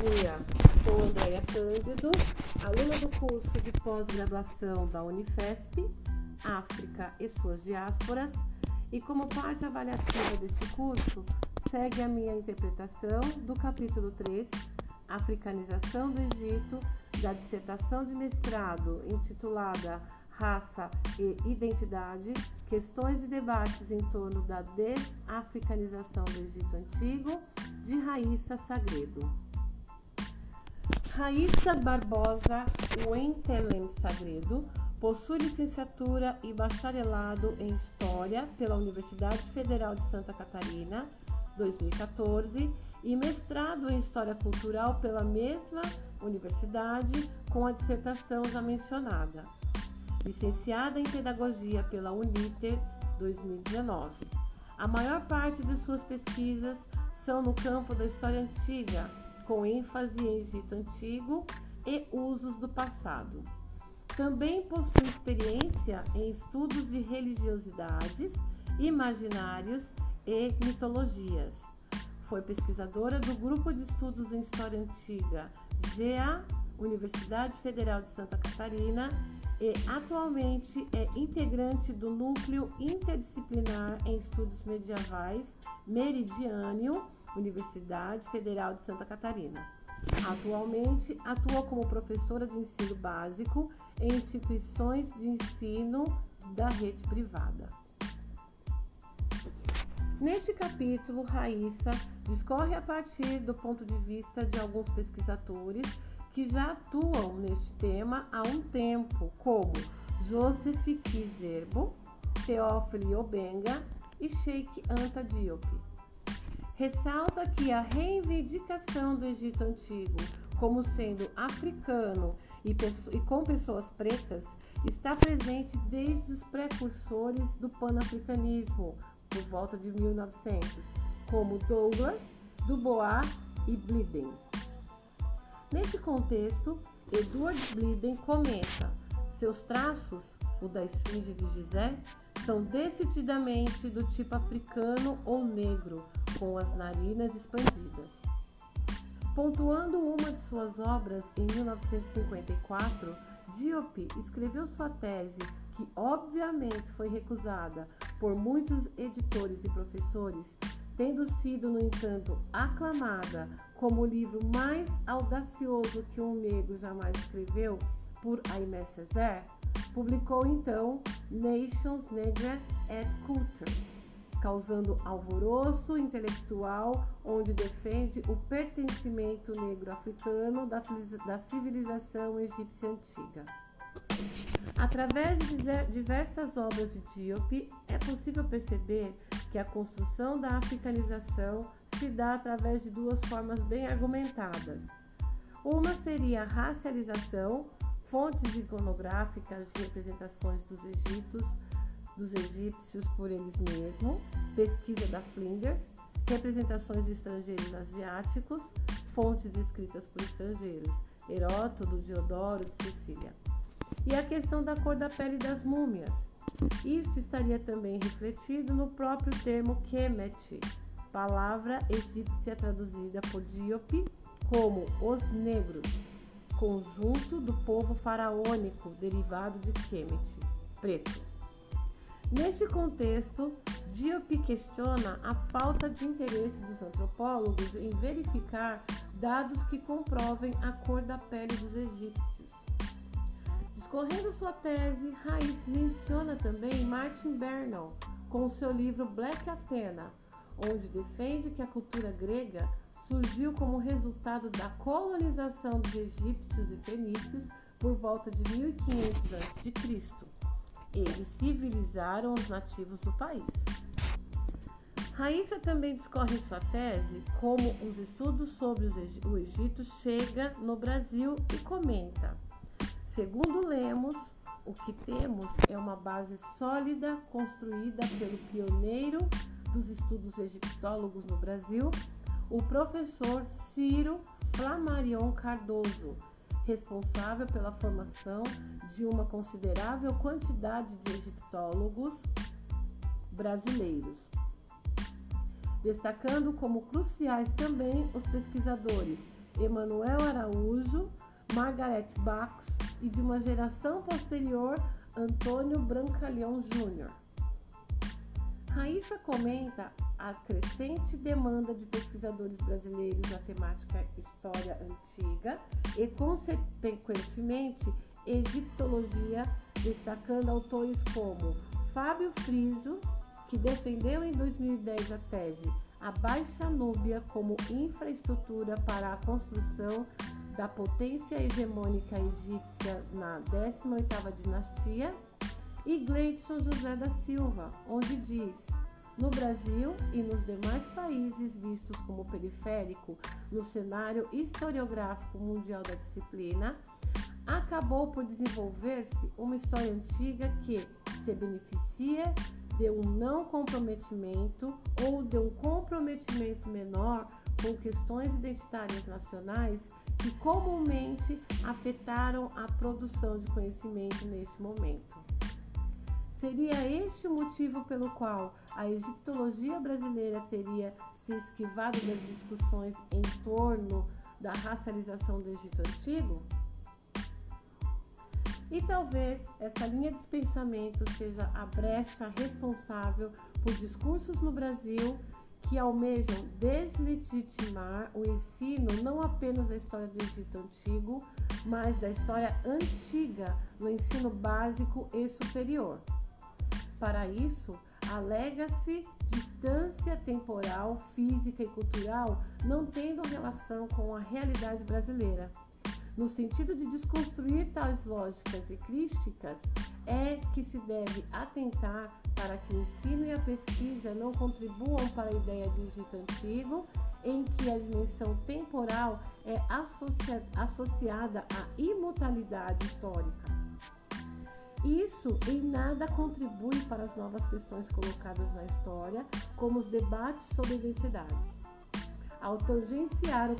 dia. Sou Andréia Cândido, aluna do curso de pós-graduação da Unifesp, África e suas diásporas, e como parte avaliativa deste curso, segue a minha interpretação do capítulo 3, Africanização do Egito, da dissertação de mestrado intitulada Raça e Identidade, Questões e Debates em torno da desafricanização do Egito Antigo, de Raíssa Sagredo. Raíssa Barbosa Wentelem Sagredo possui licenciatura e bacharelado em História pela Universidade Federal de Santa Catarina, 2014, e mestrado em História Cultural pela mesma universidade, com a dissertação já mencionada. Licenciada em Pedagogia pela Uniter, 2019. A maior parte de suas pesquisas são no campo da história antiga, com ênfase em Egito Antigo e usos do passado. Também possui experiência em estudos de religiosidades, imaginários e mitologias. Foi pesquisadora do Grupo de Estudos em História Antiga, GEA, Universidade Federal de Santa Catarina, e atualmente é integrante do Núcleo Interdisciplinar em Estudos Medievais Meridiânio Universidade Federal de Santa Catarina. Atualmente atua como professora de ensino básico em instituições de ensino da rede privada. Neste capítulo, Raíssa discorre a partir do ponto de vista de alguns pesquisadores que já atuam neste tema há um tempo, como Joseph Kizerbo, Teófilo Obenga e Sheikh Anta Diop ressalta que a reivindicação do Egito Antigo como sendo africano e, e com pessoas pretas está presente desde os precursores do panafricanismo, por volta de 1900, como Douglas, Dubois e Bliden. Nesse contexto, Edward Bliden comenta: seus traços, o da esfinge de Gizé, são decididamente do tipo africano ou negro, com as narinas expandidas. Pontuando uma de suas obras em 1954, Diop escreveu sua tese, que obviamente foi recusada por muitos editores e professores, tendo sido, no entanto, aclamada como o livro mais audacioso que um negro jamais escreveu por Aimé Césaire, publicou então Nations Negre et Culture, causando alvoroço intelectual, onde defende o pertencimento negro-africano da civilização egípcia antiga. Através de diversas obras de Diop, é possível perceber que a construção da africanização se dá através de duas formas bem argumentadas. Uma seria a racialização, fontes iconográficas de representações dos egípcios dos egípcios por eles mesmos, pesquisa da Flinders, representações de estrangeiros asiáticos, fontes escritas por estrangeiros, Heródoto, Diodoro, de Sicília. E a questão da cor da pele das múmias. Isto estaria também refletido no próprio termo Kemet, palavra egípcia traduzida por Diop como os negros, conjunto do povo faraônico derivado de Kemet, preto. Neste contexto, Diop questiona a falta de interesse dos antropólogos em verificar dados que comprovem a cor da pele dos egípcios. Discorrendo sua tese, Raiz menciona também Martin Bernal com seu livro Black Athena, onde defende que a cultura grega surgiu como resultado da colonização dos egípcios e fenícios por volta de 1500 a.C. Eles civilizaram os nativos do país. Raíssa também discorre em sua tese como os estudos sobre o Egito chega no Brasil e comenta: segundo Lemos, o que temos é uma base sólida construída pelo pioneiro dos estudos egiptólogos no Brasil, o professor Ciro Flamarion Cardoso, responsável pela formação de uma considerável quantidade de egiptólogos brasileiros, destacando como cruciais também os pesquisadores Emanuel Araújo, Margaret Bacos e de uma geração posterior, Antônio Brancalhão Júnior. Raíssa comenta a crescente demanda de pesquisadores brasileiros na temática história antiga e, consequentemente, egiptologia, destacando autores como Fábio Friso, que defendeu em 2010 a tese A Baixa Núbia como infraestrutura para a construção da potência hegemônica egípcia na 18ª dinastia, e Gleidson José da Silva, onde diz: no Brasil e nos demais países vistos como periférico no cenário historiográfico mundial da disciplina, acabou por desenvolver-se uma história antiga que se beneficia de um não comprometimento ou de um comprometimento menor com questões identitárias nacionais que comumente afetaram a produção de conhecimento neste momento. Seria este o motivo pelo qual a egiptologia brasileira teria se esquivado das discussões em torno da racialização do Egito Antigo? E talvez essa linha de pensamento seja a brecha responsável por discursos no Brasil que almejam deslegitimar o ensino não apenas da história do Egito Antigo, mas da história antiga no ensino básico e superior. Para isso, alega-se distância temporal, física e cultural não tendo relação com a realidade brasileira. No sentido de desconstruir tais lógicas e críticas, é que se deve atentar para que o ensino e a pesquisa não contribuam para a ideia de Egito Antigo, em que a dimensão temporal é associa associada à imutabilidade histórica. Isso em nada contribui para as novas questões colocadas na história, como os debates sobre identidade. Ao tangenciar o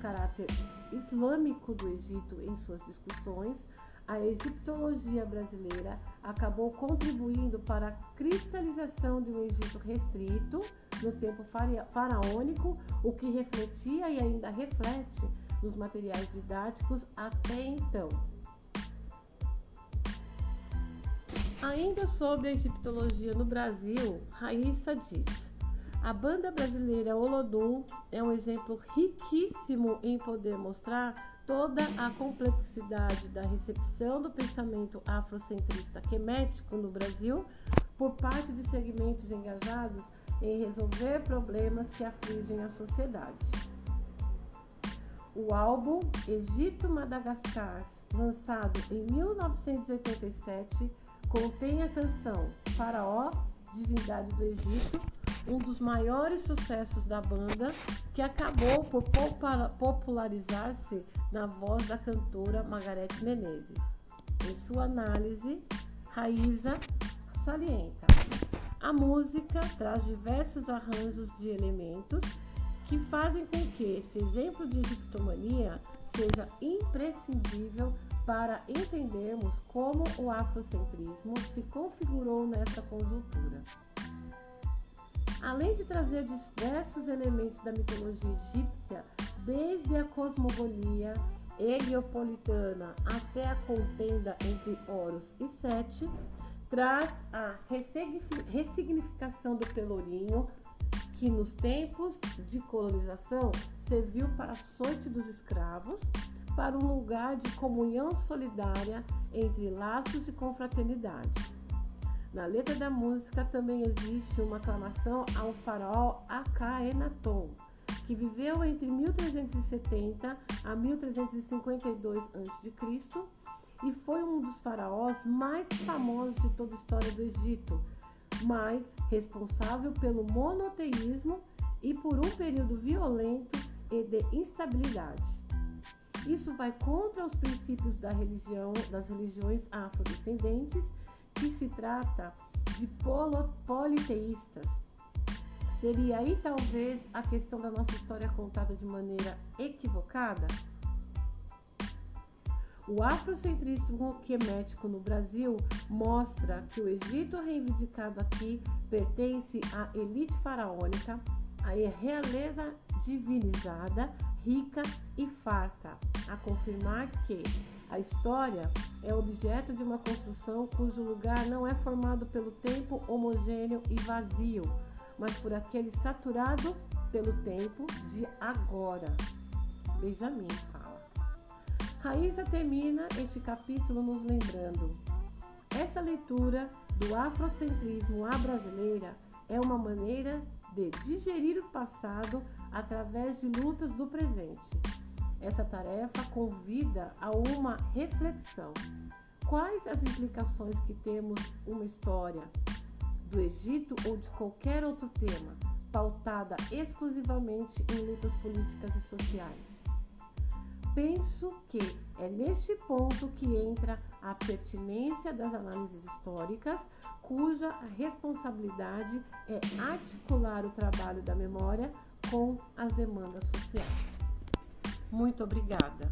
caráter islâmico do Egito em suas discussões, a egiptologia brasileira acabou contribuindo para a cristalização de um Egito restrito no tempo faraônico, o que refletia e ainda reflete nos materiais didáticos até então. Ainda sobre a egiptologia no Brasil, Raíssa diz: a banda brasileira Olodum é um exemplo riquíssimo em poder mostrar toda a complexidade da recepção do pensamento afrocentrista quemético no Brasil por parte de segmentos engajados em resolver problemas que afligem a sociedade. O álbum Egito Madagascar, lançado em 1987, contém a canção Faraó, Divindade do Egito, um dos maiores sucessos da banda, que acabou por popularizar-se na voz da cantora Margarete Menezes. Em sua análise, Raíza salienta: a música traz diversos arranjos de elementos que fazem com que este exemplo de egiptomania seja imprescindível para entendermos como o afrocentrismo se configurou nessa conjuntura. Além de trazer diversos elementos da mitologia egípcia, desde a cosmogonia heliopolitana até a contenda entre Horus e Sete, traz a ressignificação do pelourinho, que nos tempos de colonização serviu para a sorte dos escravos, para um lugar de comunhão solidária entre laços de confraternidade. Na letra da música também existe uma aclamação ao faraó Akhenaton, que viveu entre 1370 a 1352 a.C. e foi um dos faraós mais famosos de toda a história do Egito, mas responsável pelo monoteísmo e por um período violento e de instabilidade. Isso vai contra os princípios da religião, das religiões afrodescendentes, que se trata de politeístas. Seria aí talvez a questão da nossa história contada de maneira equivocada? O afrocentrismo quemético no Brasil mostra que o Egito reivindicado aqui pertence à elite faraônica, a realeza divinizada, rica e farta, a confirmar que a história é objeto de uma construção cujo lugar não é formado pelo tempo homogêneo e vazio, mas por aquele saturado pelo tempo de agora. Benjamin. Raíssa termina este capítulo nos lembrando: essa leitura do afrocentrismo à brasileira é uma maneira de digerir o passado através de lutas do presente. Essa tarefa convida a uma reflexão. Quais as implicações que temos uma história do Egito ou de qualquer outro tema pautada exclusivamente em lutas políticas e sociais? Penso que é neste ponto que entra a pertinência das análises históricas, cuja responsabilidade é articular o trabalho da memória com as demandas sociais. Muito obrigada.